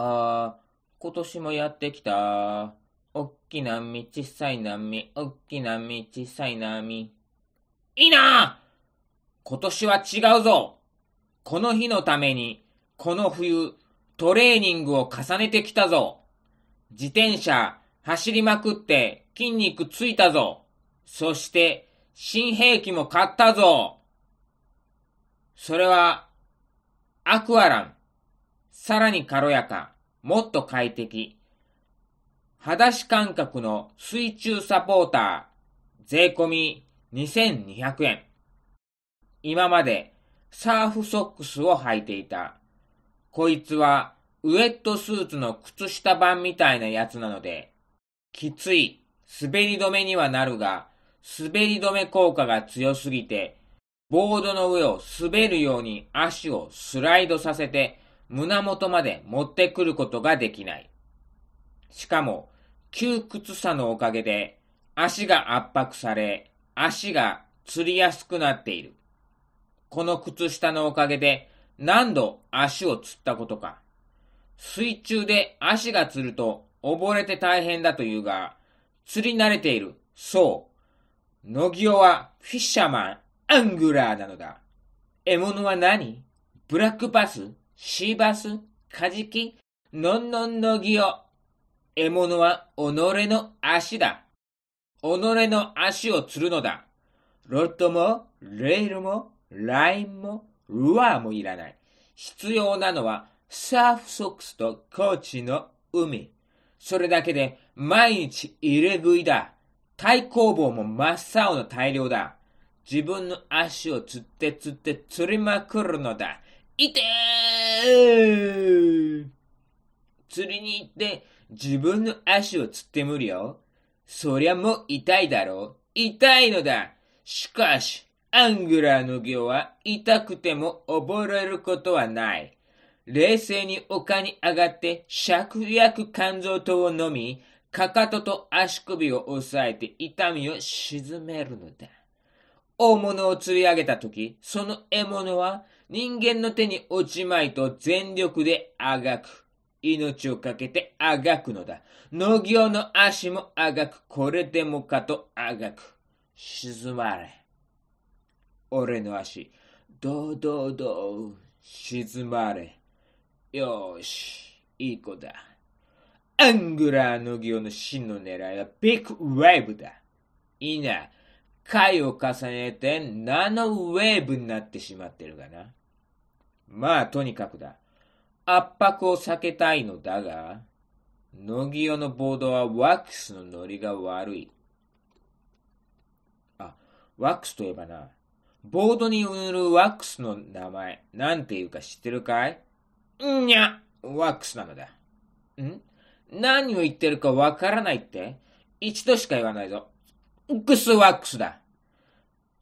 あー、今年もやってきた。おっきな波、小さい波、おっきな波、小さい波。いいな今年は違うぞこの日のために、この冬、トレーニングを重ねてきたぞ自転車、走りまくって筋肉ついたぞそして、新兵器も買ったぞそれは、アクアラン。さらに軽やか、もっと快適。裸足感覚の水中サポーター、税込み2200円。今までサーフソックスを履いていた。こいつはウェットスーツの靴下版みたいなやつなので、きつい、滑り止めにはなるが、滑り止め効果が強すぎて、ボードの上を滑るように足をスライドさせて胸元まで持ってくることができない。しかも、窮屈さのおかげで足が圧迫され、足がつりやすくなっている。この靴下のおかげで何度足をつったことか。水中で足がつると溺れて大変だというが、釣り慣れている。そう。野木オはフィッシャーマン、アングラーなのだ。獲物は何？ブラックバス？シーバスカジキノンノンノギオ。獲物は己の足だ。己の足を釣るのだ。ロッドも、レールも、ラインも、ルアーもいらない。必要なのはサーフソックスと高知の海。それだけで毎日入れ食いだ。太工房も真っ青の大量だ。自分の足をつってつって釣りまくるのだ。いてー釣りに行って自分の足をつって無理よ。そりゃもう痛いだろう。痛いのだ。しかし、アングラーの行は痛くても溺れることはない。冷静に丘に上がって芍薬肝臓糖を飲み、かかとと足首を押さえて痛みを沈めるのだ。大物を釣り上げたとき、その獲物は人間の手に落ちまいと全力であがく。命をかけてあがくのだ。農業の足もあがく。これでもかとあがく。沈まれ。俺の足、どうどうどう、沈まれ。よし、いい子だ。アングラーの行の真の狙いはビッグウェーブだ。いいな。回を重ねてナノウェーブになってしまってるがな。まあ、とにかくだ。圧迫を避けたいのだが、野木用のボードはワックスのノリが悪い。あ、ワックスといえばな、ボードに塗るワックスの名前、なんていうか知ってるかい？んにゃ、ワックスなのだ。ん？何を言ってるかわからないって？一度しか言わないぞ。クスワックスだ。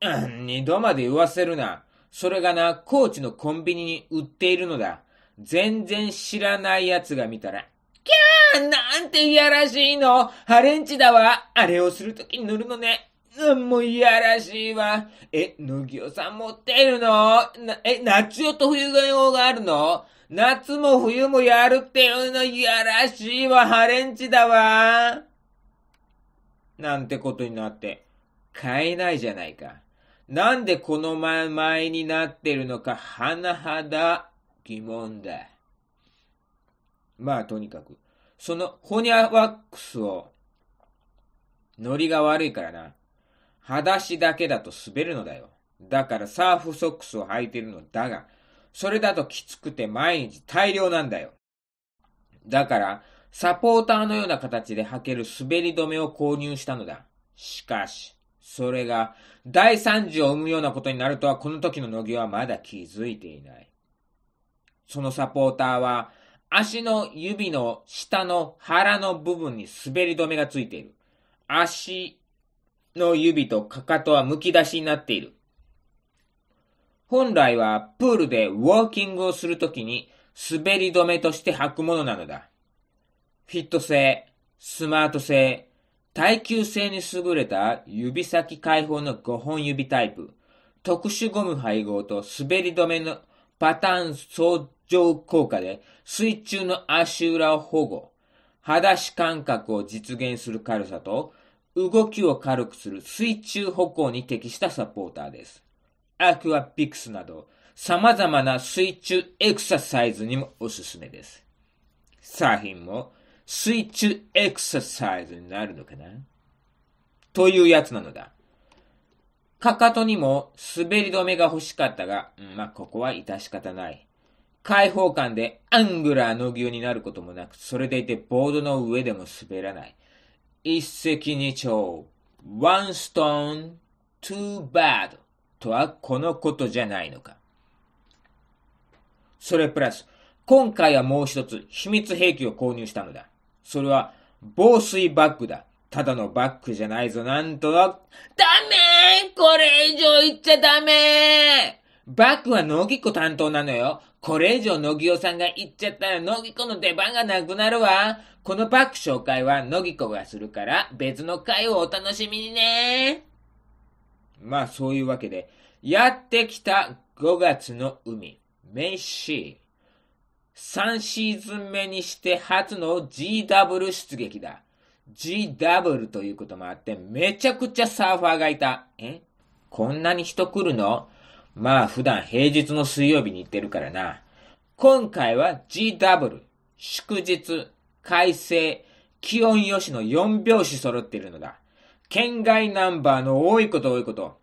うん、二度まで言わせるな。それがな、高知のコンビニに売っているのだ。全然知らない奴が見たら、キャーなんていやらしいのハレンチだわあれをするときに塗るのね。うん、もういやらしいわ。え、野木さん持ってるの?え、夏用と冬用があるの?夏も冬もやるっていうのいやらしいわ、ハレンチだわ。なんてことになって、買えないじゃないか。なんでこの前前になってるのか、甚だ疑問だ。まあ、とにかく、そのホニャワックスを、ノリが悪いからな。裸足だけだと滑るのだよ。だからサーフソックスを履いてるのだが、それだときつくて毎日大量なんだよ。だから、サポーターのような形で履ける滑り止めを購入したのだ。しかし、それが大惨事を生むようなことになるとはこの時の乃木はまだ気づいていない。そのサポーターは足の指の下の腹の部分に滑り止めがついている。足の指とかかとは剥き出しになっている。本来はプールでウォーキングをするときに滑り止めとして履くものなのだ。フィット性、スマート性、耐久性に優れた指先開放の5本指タイプ、特殊ゴム配合と滑り止めのパターン相上効果で水中の足裏を保護、裸足感覚を実現する軽さと、動きを軽くする水中歩行に適したサポーターです。アクアピクスなど様々な水中エクササイズにもおすすめです。サーフィンも水中エクササイズになるのかな？というやつなのだ。かかとにも滑り止めが欲しかったが、まあ、ここは致し方ない。開放感でアングラーの牛になることもなく、それでいてボードの上でも滑らない。一石二鳥。one stone, two bad とはこのことじゃないのか。それプラス、今回はもう一つ秘密兵器を購入したのだ。それは防水バッグだ。ただのバッグじゃないぞ、なんと。ダメこれ以上言っちゃダメバッグは野木子担当なのよ。これ以上野木子さんが言っちゃったら野木子の出番がなくなるわ。このバッグ紹介は野木子がするから別の回をお楽しみにね。まあそういうわけで、やってきた5月の海、メイシー。3シーズン目にして初の GW 出撃だ。GW ということもあって、めちゃくちゃサーファーがいた。え？こんなに人来るの？まあ普段平日の水曜日に行ってるからな。今回は GW、祝日、快晴、気温よしの4拍子揃っているのだ。県外ナンバーの多いこと多いこと。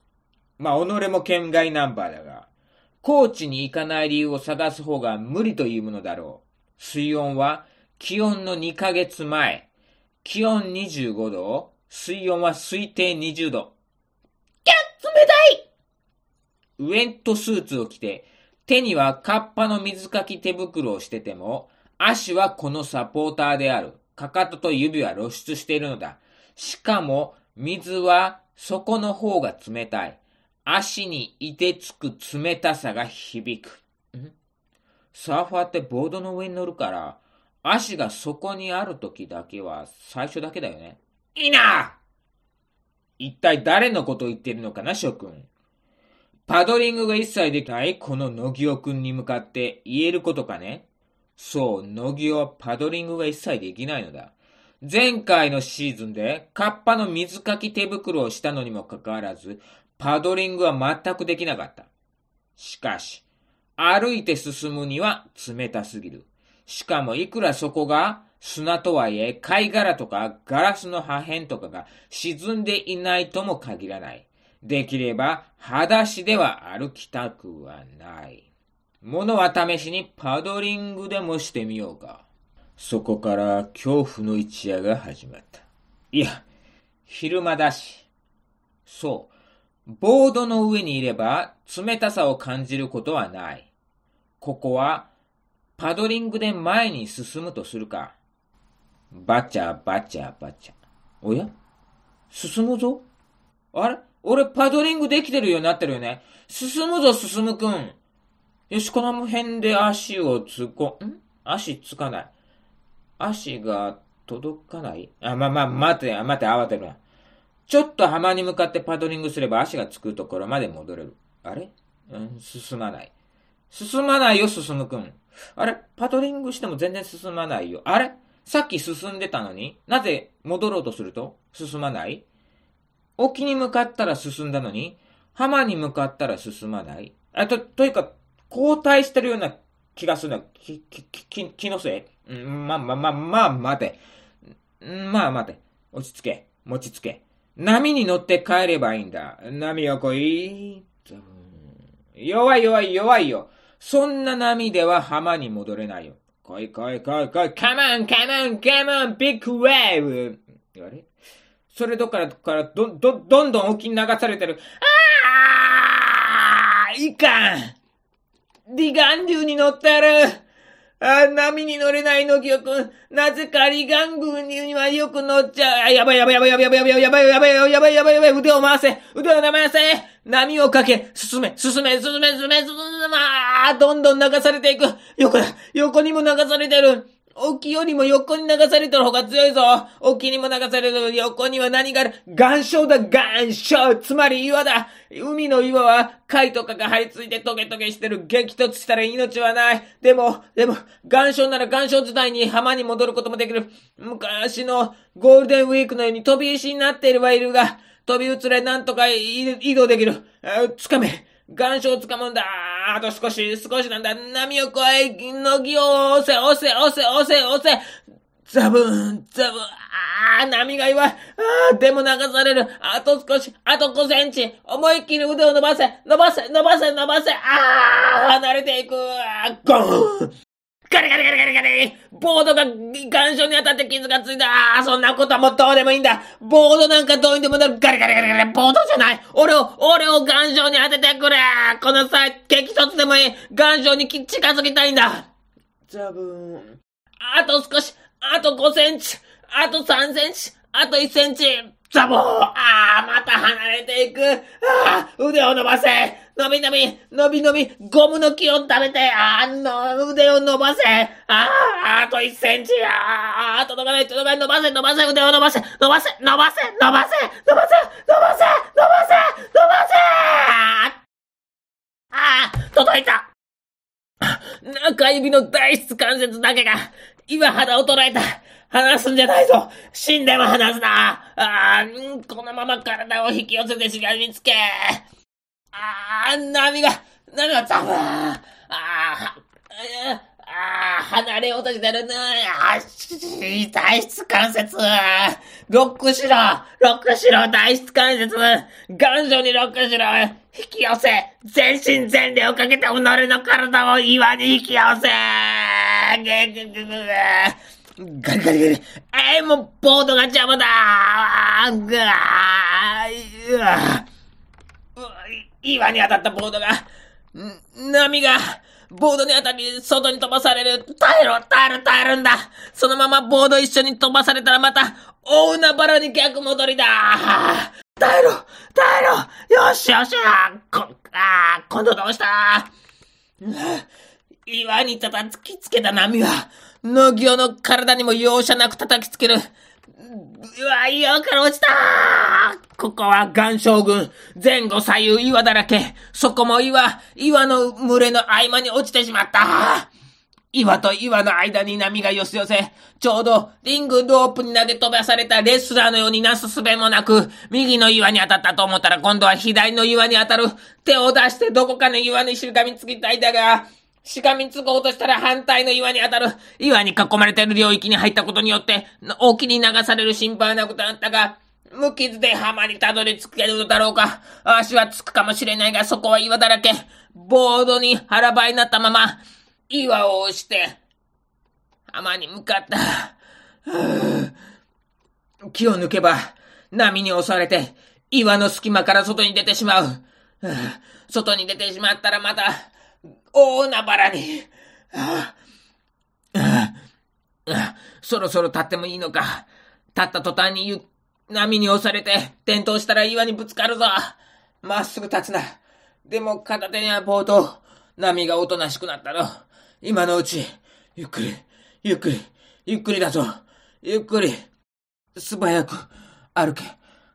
まあ己も県外ナンバーだが、高知に行かない理由を探す方が無理というものだろう。水温は気温の2ヶ月前。気温25度、水温は推定20度。キャッ冷たいウエントスーツを着て、手にはカッパの水かき手袋をしてても、足はこのサポーターである。かかとと指は露出しているのだ。しかも、水は底の方が冷たい。足にいてつく冷たさが響く。ん？サーファーってボードの上に乗るから、足がそこにある時だけは最初だけだよね。いいな一体誰のことを言ってるのかな、諸君。パドリングが一切できないこの野木尾くんに向かって言えることかねそう、野木尾はパドリングが一切できないのだ。前回のシーズンでカッパの水かき手袋をしたのにもかかわらず、パドリングは全くできなかった。しかし、歩いて進むには冷たすぎる。しかもいくらそこが砂とはいえ、貝殻とかガラスの破片とかが沈んでいないとも限らない。できれば、裸足では歩きたくはない。ものは試しにパドリングでもしてみようか。そこから恐怖の一夜が始まった。いや、昼間だし。そう。ボードの上にいれば冷たさを感じることはない。ここはパドリングで前に進むとするか。バチャバチャバチャ。おや？進むぞあれ？俺パドリングできてるようになってるよね。進むぞ、進むくん。よし、この辺で足を突っこ、ん？足つかない。足が届かない？あ、まま、待て、待て、慌てるな。ちょっと浜に向かってパドリングすれば足がつくところまで戻れる。あれ？うん、進まない。進まないよ、進むくん。あれ？パドリングしても全然進まないよ。あれ？さっき進んでたのに？なぜ戻ろうとすると？進まない？沖に向かったら進んだのに、浜に向かったら進まない？あと、というか、交代してるような気がするな。き、き、き、気のせい？うん、まあ、まあ、まあ、まあ、待て。まあ、待て。落ち着け。持ちつけ。波に乗って帰ればいいんだ。波を来い。弱い弱い弱いよ。そんな波では浜に戻れないよ。来い来い来い来い。カモンカモンカモンビッグウェーブあれそれどっからどっからど、ど、どんどん沖に流されてる。ああいかんディガン流に乗ってるあ波に乗れないのぎょくん。なぜか離岸軍にはよく乗っちゃう。やばいやばいやばいやばいやばいやばいやばいやばいやばいやばいやばい腕を回せ。腕を回せ波をかけ。進め。進め。進め。進め。進め。あどんどん流されていく横だ横にも流されてる沖よりも横に流されてる方が強いぞ。沖にも流される横には何がある？岩礁だ岩礁。つまり岩だ。海の岩は貝とかが張り付いてトゲトゲしてる激突したら命はない。でも、でも、岩礁なら岩礁時代に浜に戻ることもできる。昔のゴールデンウィークのように飛び石になっているはいるが飛び移れなんとか移動できる。つかめ。岩礁を掴むんだ。あと少し、少しなんだ。波を越え、のぎを押せ、押せ、押せ、押せ、押せ。ザブーン、ザブーン。ああ、波が弱い。ああ、でも流される。あと少し、あと5センチ。思いっきり腕を伸ばせ、伸ばせ、伸ばせ、伸ばせ。ああ、離れていく。ゴーン。ガリガリガリガリガリボードが岩礁に当たって傷がついたああ、そんなことはもうどうでもいいんだボードなんかどうにでもなるガリガリガリガリボードじゃない俺を、俺を岩礁に当ててくれこの際、激突でもいい岩礁に近づきたいんだザブーン。あと少しあと5センチあと3センチあと1センチザボーああ、また離れていくああ、腕を伸ばせ伸び伸び、伸び伸び、ゴムの木を食べて、あの、腕を伸ばせ。ああ、あと1センチ。ああ、届かない、届かない、伸ばせ、伸ばせ、腕を伸ばせ、伸ばせ、伸ばせ、伸ばせ、伸ばせ、伸ばせ、伸ばせ、伸ばせ。ああ、届いた。中指の大質関節だけが、今肌を捉えた。離すんじゃないぞ死んでも離すなああ、このまま体を引き寄せてしがみつけああ、波が、波がザブーああ、ああ、離れようとしてるな。あ体質関節。ロックしろロックしろ体質関節。頑丈にロックしろ。引き寄せ。全身全霊をかけて己の体を岩に引き寄せ。ガリガリガリ。えー、もう、ボードが邪魔だ。ぐわーうわ岩に当たったボードが、波が、ボードに当たり、外に飛ばされる。耐えろ、耐えろ、耐えるんだ。そのままボード一緒に飛ばされたらまた、大海原に逆戻りだ。耐えろ、耐えろ。よしよし。こ、あ今度どうした？岩に叩きつけた波は、農業の体にも容赦なく叩きつける。うわ、岩から落ちたここは岩礁群。前後左右岩だらけ。そこも岩、岩の群れの合間に落ちてしまった。岩と岩の間に波が寄せ寄せ、ちょうどリングロープに投げ飛ばされたレスラーのようになすすべもなく、右の岩に当たったと思ったら今度は左の岩に当たる。手を出してどこかの岩にしがみつきたいだが、しがみつこうとしたら反対の岩に当たる。岩に囲まれている領域に入ったことによって、沖に流される心配はなくなったが、無傷で浜にたどり着けるのだろうか。足はつくかもしれないが、そこは岩だらけ。ボードに腹ばいになったまま、岩を押して、浜に向かった。木を抜けば、波に押されて、岩の隙間から外に出てしまう。外に出てしまったらまた、大海原に。そろそろ立ってもいいのか。立った途端に波に押されて転倒したら岩にぶつかるぞ。まっすぐ立つな。でも片手には棒と波がおとなしくなったろ。今のうち、ゆっくり、ゆっくり、ゆっくりだぞ。ゆっくり、素早く歩け。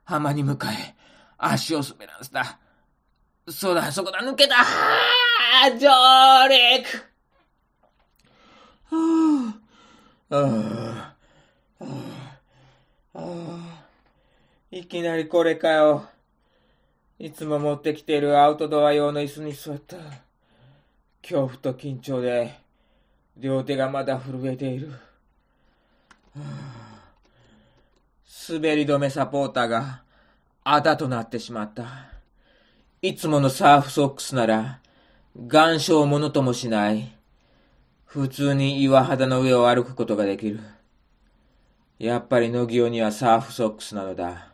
浜に向かえ。足を滑らせた。そうだ、そこだ、抜けた。上陸。はあ、あ、はあ、いきなりこれかよ。いつも持ってきているアウトドア用の椅子に座った。恐怖と緊張で、両手がまだ震えている。滑り止めサポーターが、あだとなってしまった。いつものサーフソックスなら、岩礁をものともしない。普通に岩肌の上を歩くことができる。やっぱり野際にはサーフソックスなのだ。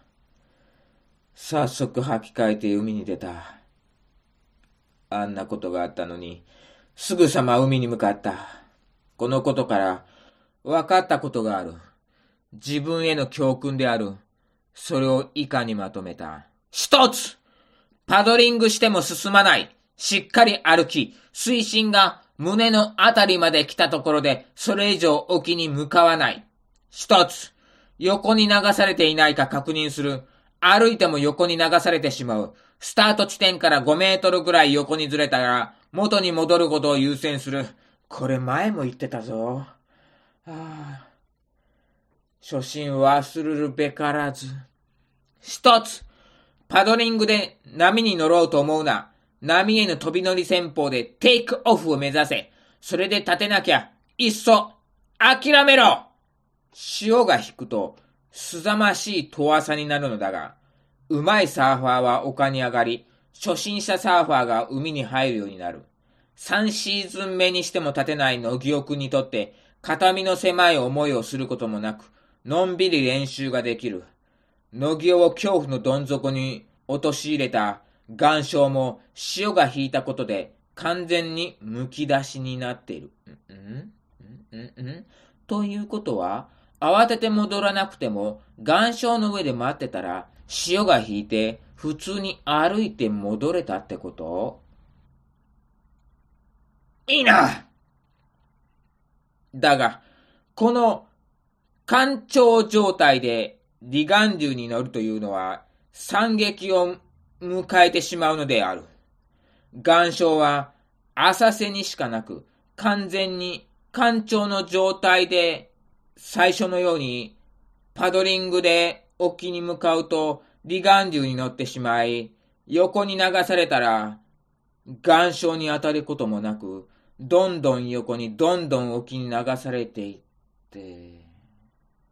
早速履き替えて海に出た。あんなことがあったのに、すぐさま海に向かった。このことから分かったことがある。自分への教訓である。それを以下にまとめた。一つパドリングしても進まない。しっかり歩き、水深が胸のあたりまで来たところで、それ以上沖に向かわない。一つ、横に流されていないか確認する。歩いても横に流されてしまう。スタート地点から5メートルぐらい横にずれたら、元に戻ることを優先する。これ前も言ってたぞ。はあ、初心忘るるべからず。一つ、パドリングで波に乗ろうと思うな。波への飛び乗り戦法でテイクオフを目指せ。それで立てなきゃ、いっそ、諦めろ潮が引くと、すざましい遠浅になるのだが、うまいサーファーは丘に上がり、初心者サーファーが海に入るようになる。3シーズン目にしても立てない野木くんにとって、片身の狭い思いをすることもなく、のんびり練習ができる。野木を恐怖のどん底に陥れた。岩礁も潮が引いたことで完全に剥き出しになっている。うんうんんん。ということは、慌てて戻らなくても、岩礁の上で待ってたら、潮が引いて、普通に歩いて戻れたってこと？いいな！だが、この、干潮状態で離岸流に乗るというのは、惨劇を迎えてしまうのである。岩礁は浅瀬にしかなく、完全に干潮の状態で最初のように、パドリングで沖に向かうと、離岸流に乗ってしまい、横に流されたら、岩礁に当たることもなく、どんどん横にどんどん沖に流されていって、